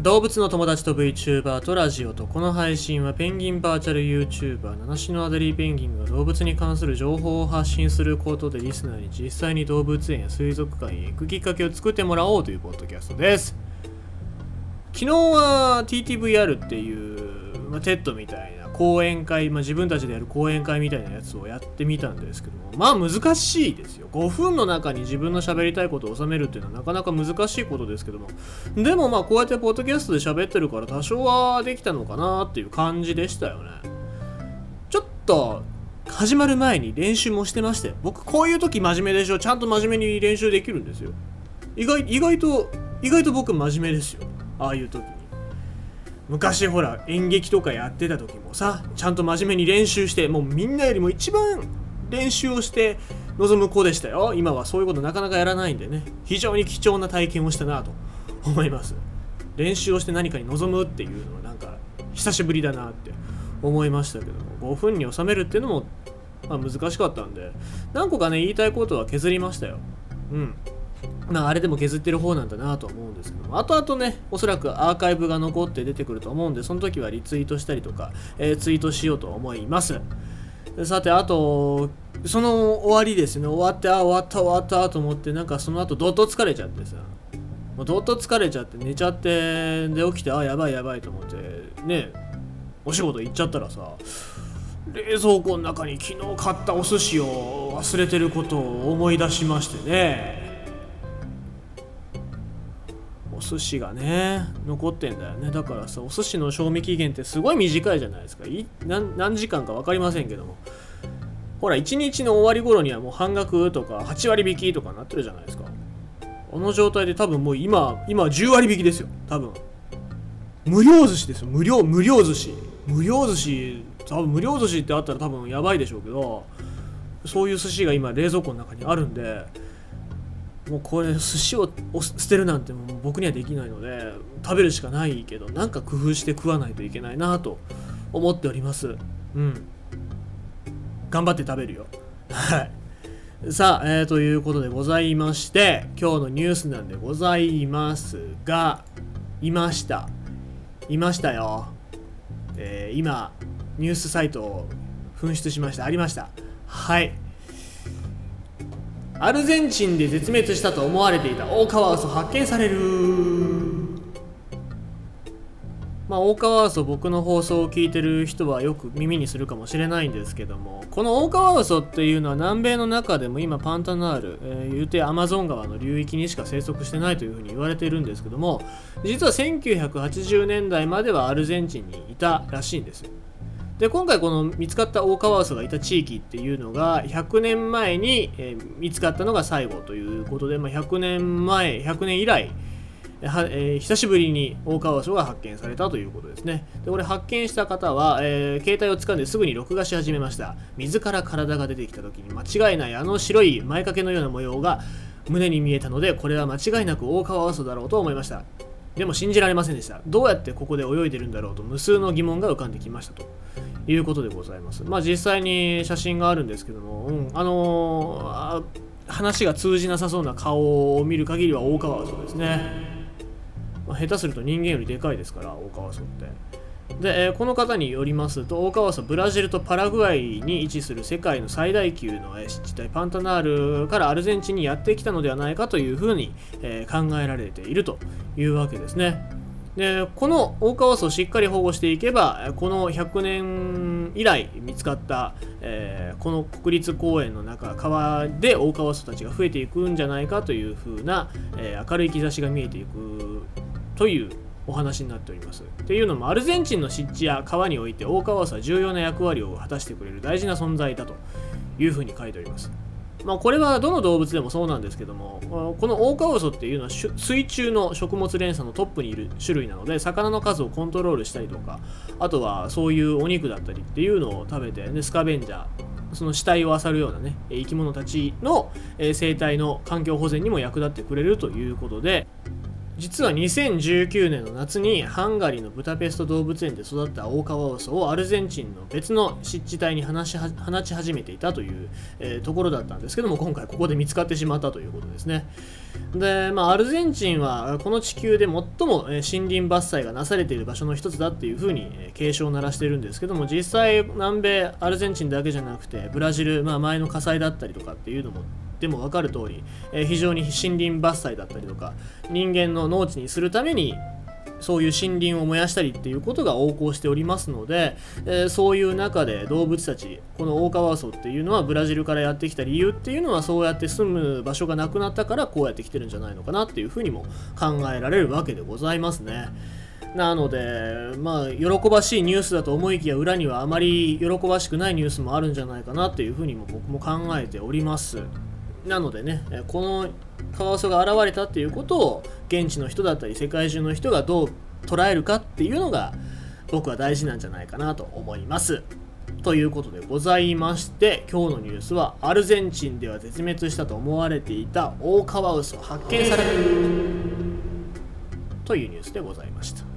動物の友達と VTuber とラジオとこの配信はペンギンバーチャル YouTuber 七種のアデリーペンギンが動物に関する情報を発信することでリスナーに実際に動物園や水族館へ行くきっかけを作ってもらおうというポッドキャストです。昨日は TTVR っていう、まあ、 TED みたいな講演会、まあ、自分たちでやる講演会みたいなやつをやってみたんですけどもまあ難しいですよ。5分の中に自分の喋りたいことを収めるっていうのはなかなか難しいことですけどもでもまあこうやってポッドキャストで喋ってるから多少はできたのかなっていう感じでしたよね。ちょっと始まる前に練習もしてましたよ僕こういう時真面目でしょ。ちゃんと真面目に練習できるんですよ。意外意外と意外と僕真面目ですよ。ああいう時。昔ほら演劇とかやってた時もさちゃんと真面目に練習してもうみんなよりも一番練習をして臨む子でしたよ。今はそういうことなかなかやらないんでね。非常に貴重な体験をしたなと 思います。練習をして何かに臨むっていうのはなんか久しぶりだなって思いましたけども5分に収めるっていうのも、まあ、難しかったんで何個かね言いたいことは削りましたよ。うん。まあ、あれでも削ってる方なんだなと思うんですけども、後々ね、おそらくアーカイブが残って出てくると思うんで、その時はリツイートしたりとか、えー、ツイートしようと思います。さて、あと、その終わりですね、終わって、あ、終わった、終わったと思って、なんかその後、どっと疲れちゃってさ、もうどっと疲れちゃって、寝ちゃって、で、起きて、あ、やばいやばいと思って、ね、お仕事行っちゃったらさ、冷蔵庫の中に昨日買ったお寿司を忘れてることを思い出しましてね。お寿司がね残ってんだよね。だからさお寿司の賞味期限ってすごい短いじゃないですか。い何何時間か分かりませんけども。ほら1日の終わり頃にはもう半額とか8割引きとかなってるじゃないですか。この状態で多分もう今今10割引きですよ。多分。無料寿司ですよ。無料無料寿司。無料寿司多分無料寿司ってあったら多分やばいでしょうけどそういう寿司が今冷蔵庫の中にあるんでもうこれ寿司を捨てるなんてもう僕にはできないので食べるしかないけどなんか工夫して食わないといけないなと思っております。うん。頑張って食べるよ。はい。さあ、えー、ということでございまして今日のニュースなんでございますがいました。いましたよ、えー、今ニュースサイトを紛失しました。ありました。はい。アルゼンチンで絶滅したと思われていたオオカワウソ発見される。まあ、オオカワウソ僕の放送を聞いてる人はよく耳にするかもしれないんですけどもこのオオカワウソっていうのは南米の中でも今パンタナール、えー、言うてアマゾン川の流域にしか生息してないというふうに言われてるんですけども実は1980年代まではアルゼンチンにいたらしいんですで今回この見つかったオオカワウソがいた地域っていうのが100年前に、え、見つかったのが最後ということで、まあ、100年前100年以来は、えー、久しぶりにオオカワウソが発見されたということですね。でこれ発見した方は、えー、携帯を掴んですぐに録画し始めました。水から体が出てきた時に間違いないあの白い前掛けのような模様が胸に見えたのでこれは間違いなくオオカワウソだろうと思いました。でも信じられませんでしたどうやってここで泳いでるんだろうと無数の疑問が浮かんできましたということでございます。まあ実際に写真があるんですけども、うん、あのー、話が通じなさそうな顔を見る限りは大川荘ですね。まあ、下手すると人間よりでかいですから、大川荘って。で、えー、この方によりますと、大川荘ブラジルとパラグアイに位置する世界の最大級の湿地帯パンタナールからアルゼンチンにやってきたのではないかというふうに、えー、考えられているというわけですね。でこのオオカワをしっかり保護していけばこの100年以来見つかった、えー、この国立公園の中川でオオカワたちが増えていくんじゃないかというふうな、え、明るい兆しが見えていくというお話になっております。っていうのもアルゼンチンの湿地や川においてオオカワウソは重要な役割を果たしてくれる大事な存在だというふうに書いております。まあ、これはどの動物でもそうなんですけどもこのオオカワウソっていうのは水中の食物連鎖のトップにいる種類なので魚の数をコントロールしたりとかあとはそういうお肉だったりっていうのを食べて、ね、スカベンジャーその死体を漁るようなね生き物たちの生態の環境保全にも役立ってくれるということで実は2019年の夏にハンガリーのブタペスト動物園で育ったオオカワウソをアルゼンチンの別の湿地帯に放ち始めていたという、えー、ところだったんですけども今回ここで見つかってしまったということですね。で、まあ、アルゼンチンはこの地球で最も森林伐採がなされている場所の一つだっていうふうに警鐘を鳴らしてるんですけども実際南米アルゼンチンだけじゃなくてブラジル、まあ、前の火災だったりとかっていうのもでも分かる通り、えー、非常に森林伐採だったりとか人間の農地にするためにそういう森林を燃やしたりっていうことが横行しておりますので、えー、そういう中で動物たちこのオオカワウソっていうのはブラジルからやってきた理由っていうのはそうやって住む場所がなくなったからこうやって来てるんじゃないのかなっていうふうにも考えられるわけでございますね。なので、まあ、喜ばしいニュースだと思いきや裏にはあまり喜ばしくないニュースもあるんじゃないかなっていうふうにも僕も考えております。なのでねこのカワウソが現れたっていうことを現地の人だったり世界中の人がどう捉えるかっていうのが僕は大事なんじゃないかなと思います。ということでございまして今日のニュースはアルゼンチンでは絶滅したと思われていたオオカワウソ発見されるというニュースでございました。